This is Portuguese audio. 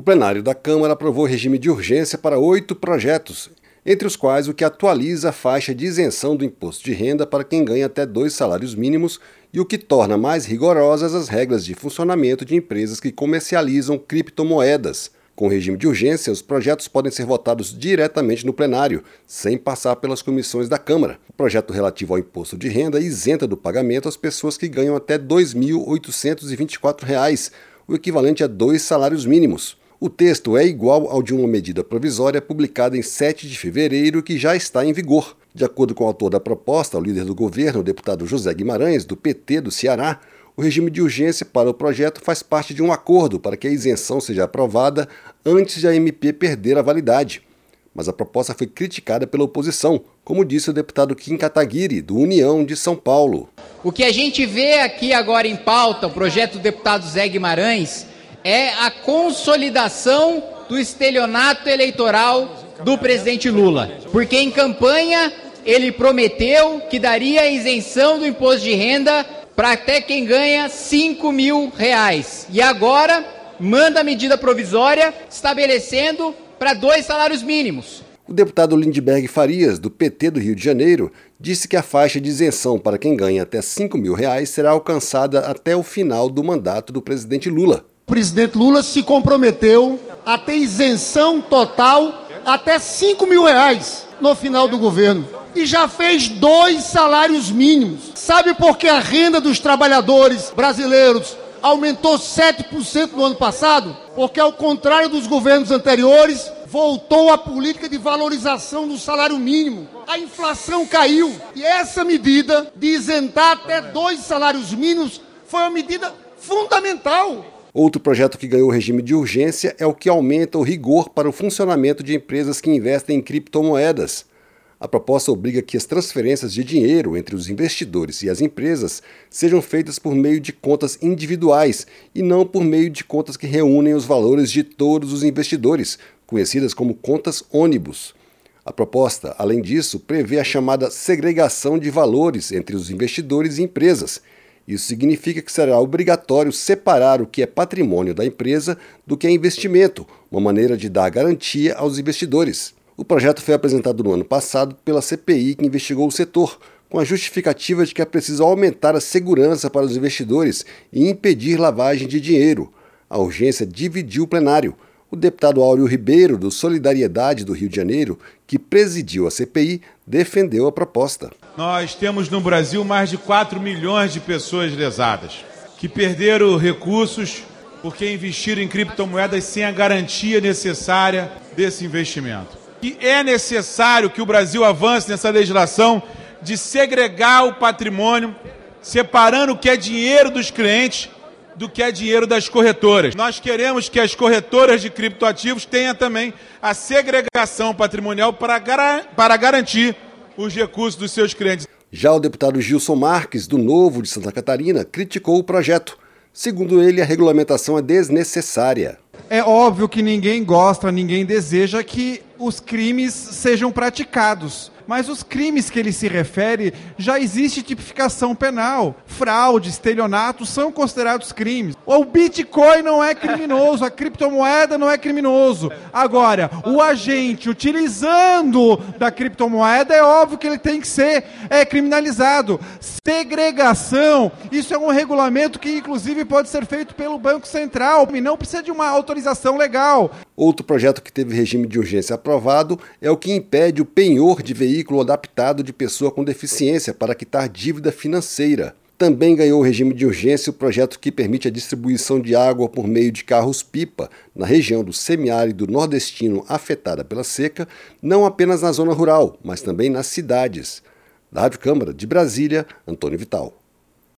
O plenário da Câmara aprovou regime de urgência para oito projetos, entre os quais o que atualiza a faixa de isenção do imposto de renda para quem ganha até dois salários mínimos e o que torna mais rigorosas as regras de funcionamento de empresas que comercializam criptomoedas. Com regime de urgência, os projetos podem ser votados diretamente no plenário, sem passar pelas comissões da Câmara. O projeto relativo ao imposto de renda isenta do pagamento as pessoas que ganham até R$ 2.824, o equivalente a dois salários mínimos. O texto é igual ao de uma medida provisória publicada em 7 de fevereiro que já está em vigor. De acordo com o autor da proposta, o líder do governo, o deputado José Guimarães, do PT do Ceará, o regime de urgência para o projeto faz parte de um acordo para que a isenção seja aprovada antes de a MP perder a validade. Mas a proposta foi criticada pela oposição, como disse o deputado Kim Kataguiri, do União de São Paulo. O que a gente vê aqui agora em pauta, o projeto do deputado Zé Guimarães, é a consolidação do estelionato eleitoral do presidente Lula. Porque em campanha ele prometeu que daria isenção do imposto de renda para até quem ganha 5 mil reais. E agora manda a medida provisória estabelecendo para dois salários mínimos. O deputado Lindbergh Farias, do PT do Rio de Janeiro, disse que a faixa de isenção para quem ganha até 5 mil reais será alcançada até o final do mandato do presidente Lula presidente Lula se comprometeu a ter isenção total até 5 mil reais no final do governo. E já fez dois salários mínimos. Sabe por que a renda dos trabalhadores brasileiros aumentou 7% no ano passado? Porque, ao contrário dos governos anteriores, voltou a política de valorização do salário mínimo. A inflação caiu. E essa medida de isentar até dois salários mínimos foi uma medida fundamental Outro projeto que ganhou regime de urgência é o que aumenta o rigor para o funcionamento de empresas que investem em criptomoedas. A proposta obriga que as transferências de dinheiro entre os investidores e as empresas sejam feitas por meio de contas individuais e não por meio de contas que reúnem os valores de todos os investidores, conhecidas como contas ônibus. A proposta, além disso, prevê a chamada segregação de valores entre os investidores e empresas isso significa que será obrigatório separar o que é patrimônio da empresa do que é investimento, uma maneira de dar garantia aos investidores. O projeto foi apresentado no ano passado pela CPI que investigou o setor, com a justificativa de que é preciso aumentar a segurança para os investidores e impedir lavagem de dinheiro. A urgência dividiu o plenário. O deputado Áureo Ribeiro, do Solidariedade do Rio de Janeiro, que presidiu a CPI, defendeu a proposta. Nós temos no Brasil mais de 4 milhões de pessoas lesadas, que perderam recursos porque investiram em criptomoedas sem a garantia necessária desse investimento. E é necessário que o Brasil avance nessa legislação de segregar o patrimônio, separando o que é dinheiro dos clientes do que é dinheiro das corretoras. Nós queremos que as corretoras de criptoativos tenham também a segregação patrimonial para, gar para garantir os recursos dos seus clientes. Já o deputado Gilson Marques, do Novo de Santa Catarina, criticou o projeto. Segundo ele, a regulamentação é desnecessária. É óbvio que ninguém gosta, ninguém deseja que os crimes sejam praticados mas os crimes que ele se refere já existe tipificação penal. Fraude, estelionato são considerados crimes. O Bitcoin não é criminoso, a criptomoeda não é criminoso. Agora, o agente utilizando da criptomoeda é óbvio que ele tem que ser é, criminalizado. Segregação, isso é um regulamento que inclusive pode ser feito pelo Banco Central e não precisa de uma autorização legal. Outro projeto que teve regime de urgência aprovado é o que impede o penhor de veículos veículo adaptado de pessoa com deficiência para quitar dívida financeira. Também ganhou o regime de urgência o projeto que permite a distribuição de água por meio de carros-pipa na região do semiárido nordestino afetada pela seca, não apenas na zona rural, mas também nas cidades. Da Rádio Câmara de Brasília, Antônio Vital.